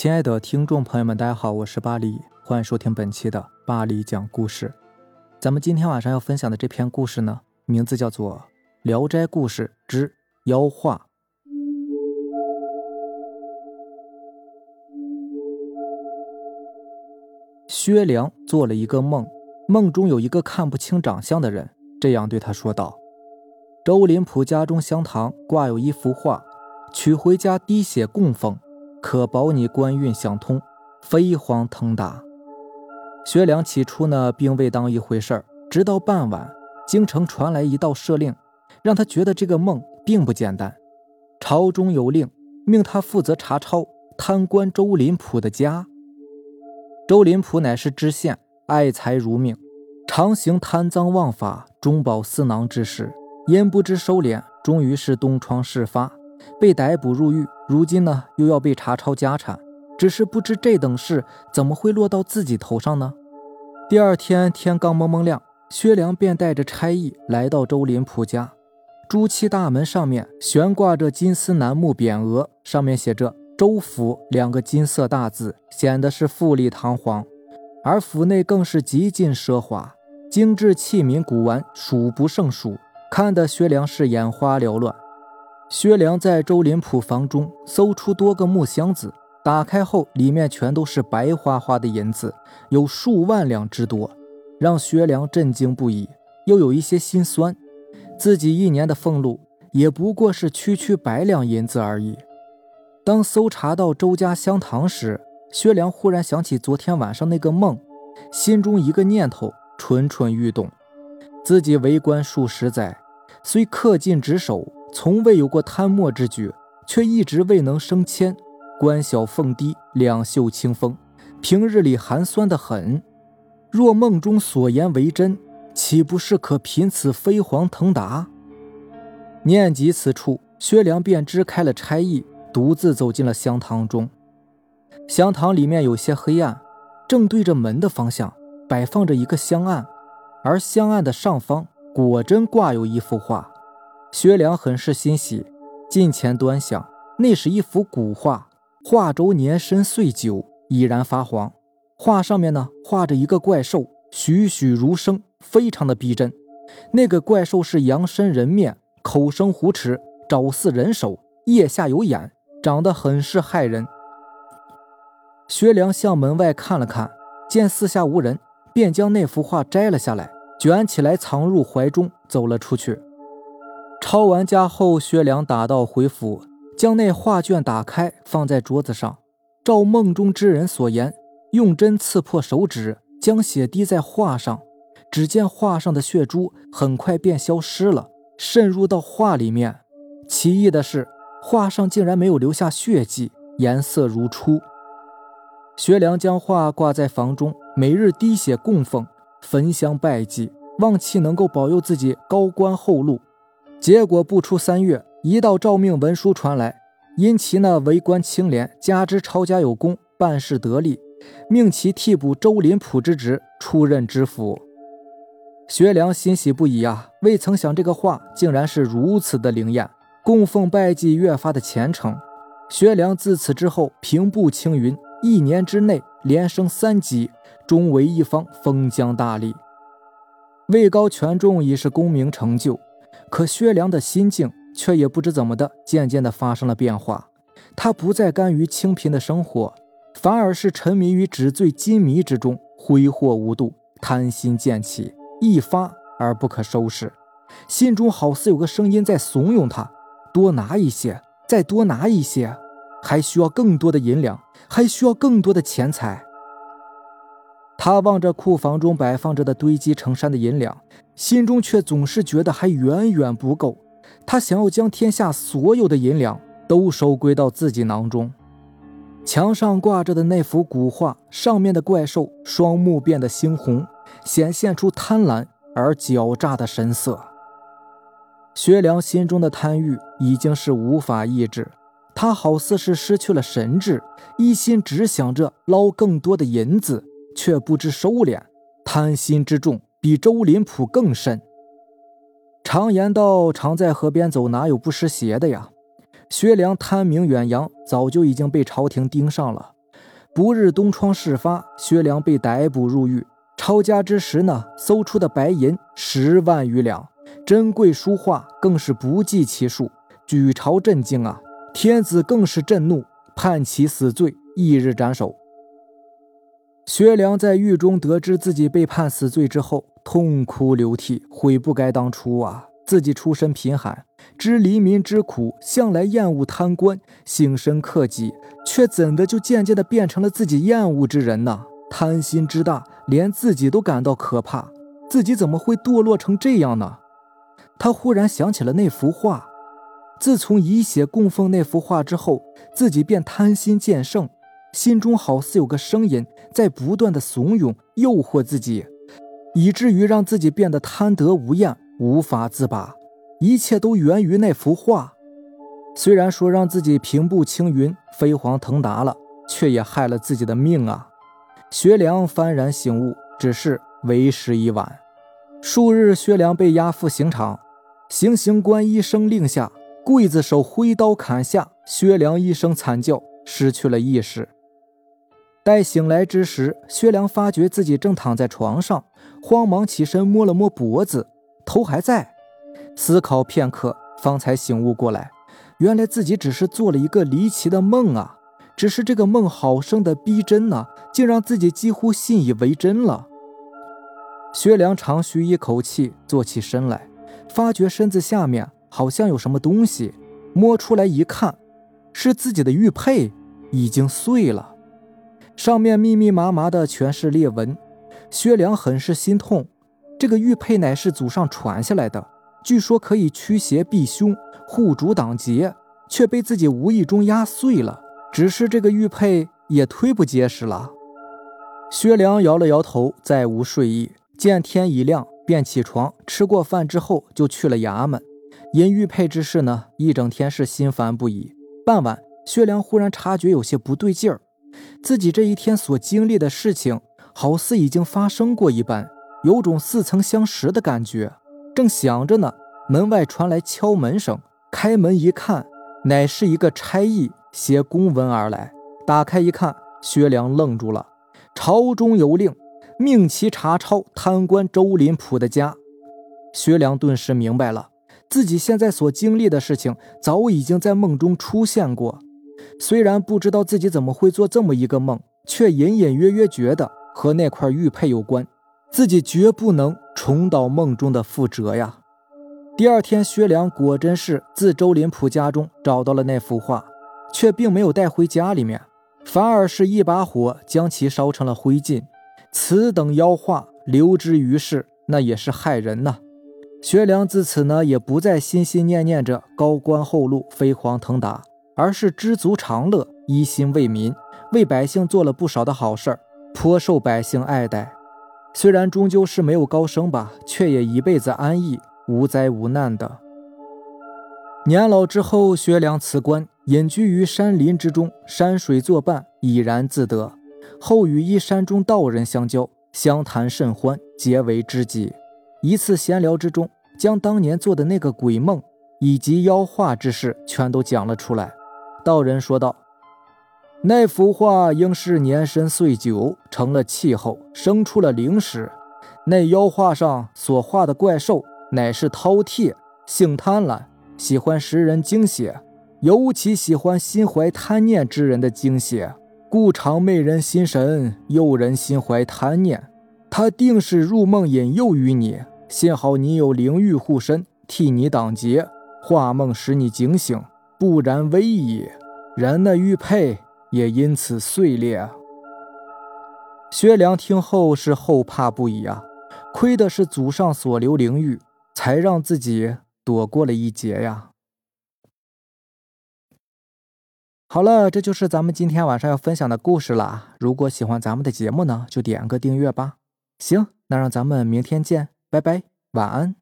亲爱的听众朋友们，大家好，我是巴黎，欢迎收听本期的巴黎讲故事。咱们今天晚上要分享的这篇故事呢，名字叫做《聊斋故事之妖画》。薛良做了一个梦，梦中有一个看不清长相的人，这样对他说道：“周林甫家中香堂挂有一幅画，取回家滴血供奉。”可保你官运相通，飞黄腾达。薛良起初呢，并未当一回事儿，直到傍晚，京城传来一道赦令，让他觉得这个梦并不简单。朝中有令，命他负责查抄贪官周林甫的家。周林甫乃是知县，爱财如命，常行贪赃枉法、中饱私囊之事，焉不知收敛，终于是东窗事发。被逮捕入狱，如今呢又要被查抄家产，只是不知这等事怎么会落到自己头上呢？第二天天刚蒙蒙亮，薛良便带着差役来到周林甫家。朱漆大门上面悬挂着金丝楠木匾额，上面写着“周府”两个金色大字，显得是富丽堂皇。而府内更是极尽奢华，精致器皿古玩数不胜数，看得薛良是眼花缭乱。薛良在周林甫房中搜出多个木箱子，打开后里面全都是白花花的银子，有数万两之多，让薛良震惊不已，又有一些心酸。自己一年的俸禄也不过是区区百两银子而已。当搜查到周家香堂时，薛良忽然想起昨天晚上那个梦，心中一个念头蠢蠢欲动：自己为官数十载，虽恪尽职守。从未有过贪墨之举，却一直未能升迁，官小俸低，两袖清风，平日里寒酸的很。若梦中所言为真，岂不是可凭此飞黄腾达？念及此处，薛良便支开了差役，独自走进了香堂中。香堂里面有些黑暗，正对着门的方向摆放着一个香案，而香案的上方果真挂有一幅画。薛良很是欣喜，近前端详，那是一幅古画，画轴年深岁久，已然发黄。画上面呢，画着一个怪兽，栩栩如生，非常的逼真。那个怪兽是羊身人面，口生虎齿，爪似人手，腋下有眼，长得很是骇人。薛良向门外看了看，见四下无人，便将那幅画摘了下来，卷起来藏入怀中，走了出去。抄完家后，薛良打道回府，将那画卷打开，放在桌子上，照梦中之人所言，用针刺破手指，将血滴在画上。只见画上的血珠很快便消失了，渗入到画里面。奇异的是，画上竟然没有留下血迹，颜色如初。薛良将画挂在房中，每日滴血供奉，焚香拜祭，望其能够保佑自己高官厚禄。结果不出三月，一道诏命文书传来，因其那为官清廉，加之抄家有功，办事得力，命其替补周林甫之职，出任知府。薛良欣喜不已啊！未曾想这个话竟然是如此的灵验，供奉拜祭越发的虔诚。薛良自此之后平步青云，一年之内连升三级，终为一方封疆大吏，位高权重已是功名成就。可薛良的心境却也不知怎么的，渐渐的发生了变化。他不再甘于清贫的生活，反而是沉迷于纸醉金迷之中，挥霍无度，贪心渐起，一发而不可收拾。心中好似有个声音在怂恿他：多拿一些，再多拿一些，还需要更多的银两，还需要更多的钱财。他望着库房中摆放着的堆积成山的银两，心中却总是觉得还远远不够。他想要将天下所有的银两都收归到自己囊中。墙上挂着的那幅古画，上面的怪兽双目变得猩红，显现出贪婪而狡诈的神色。薛良心中的贪欲已经是无法抑制，他好似是失去了神智，一心只想着捞更多的银子。却不知收敛，贪心之重比周林甫更甚。常言道：“常在河边走，哪有不湿鞋的呀？”薛良贪名远扬，早就已经被朝廷盯上了。不日东窗事发，薛良被逮捕入狱。抄家之时呢，搜出的白银十万余两，珍贵书画更是不计其数，举朝震惊啊！天子更是震怒，判其死罪，翌日斩首。薛良在狱中得知自己被判死罪之后，痛哭流涕，悔不该当初啊！自己出身贫寒，知黎民之苦，向来厌恶贪官，心深克己，却怎的就渐渐的变成了自己厌恶之人呢？贪心之大，连自己都感到可怕。自己怎么会堕落成这样呢？他忽然想起了那幅画。自从以血供奉那幅画之后，自己便贪心渐盛，心中好似有个声音在不断的怂恿、诱惑自己，以至于让自己变得贪得无厌，无法自拔。一切都源于那幅画。虽然说让自己平步青云、飞黄腾达了，却也害了自己的命啊！薛良幡然醒悟，只是为时已晚。数日，薛良被押赴刑场，行刑官一声令下，刽子手挥刀砍下，薛良一声惨叫，失去了意识。待醒来之时，薛良发觉自己正躺在床上，慌忙起身摸了摸脖子，头还在。思考片刻，方才醒悟过来，原来自己只是做了一个离奇的梦啊！只是这个梦好生的逼真呢，竟让自己几乎信以为真了。薛良长吁一口气，坐起身来，发觉身子下面好像有什么东西，摸出来一看，是自己的玉佩，已经碎了，上面密密麻麻的全是裂纹。薛良很是心痛，这个玉佩乃是祖上传下来的，据说可以驱邪避凶、护主挡劫，却被自己无意中压碎了。只是这个玉佩也忒不结实了。薛良摇了摇头，再无睡意。见天已亮，便起床，吃过饭之后就去了衙门。因玉佩之事呢，一整天是心烦不已。傍晚，薛良忽然察觉有些不对劲儿，自己这一天所经历的事情，好似已经发生过一般，有种似曾相识的感觉。正想着呢，门外传来敲门声。开门一看，乃是一个差役。携公文而来，打开一看，薛良愣住了。朝中有令，命其查抄贪官周林甫的家。薛良顿时明白了，自己现在所经历的事情，早已经在梦中出现过。虽然不知道自己怎么会做这么一个梦，却隐隐约约觉得和那块玉佩有关。自己绝不能重蹈梦中的覆辙呀！第二天，薛良果真是自周林甫家中找到了那幅画。却并没有带回家里面，反而是一把火将其烧成了灰烬。此等妖画留之于世，那也是害人呐。薛良自此呢，也不再心心念念着高官厚禄、飞黄腾达，而是知足常乐，一心为民，为百姓做了不少的好事儿，颇受百姓爱戴。虽然终究是没有高升吧，却也一辈子安逸，无灾无难的。年老之后，薛良辞官。隐居于山林之中，山水作伴，怡然自得。后与一山中道人相交，相谈甚欢，结为知己。一次闲聊之中，将当年做的那个鬼梦以及妖化之事全都讲了出来。道人说道：“那幅画应是年深岁久，成了气候，生出了灵石。那妖画上所画的怪兽，乃是饕餮，性贪婪，喜欢食人精血。”尤其喜欢心怀贪念之人的精血，故常媚人心神，诱人心怀贪念。他定是入梦引诱于你，幸好你有灵玉护身，替你挡劫，化梦使你警醒，不然危矣。人的玉佩也因此碎裂。薛良听后是后怕不已啊，亏的是祖上所留灵玉，才让自己躲过了一劫呀。好了，这就是咱们今天晚上要分享的故事了。如果喜欢咱们的节目呢，就点个订阅吧。行，那让咱们明天见，拜拜，晚安。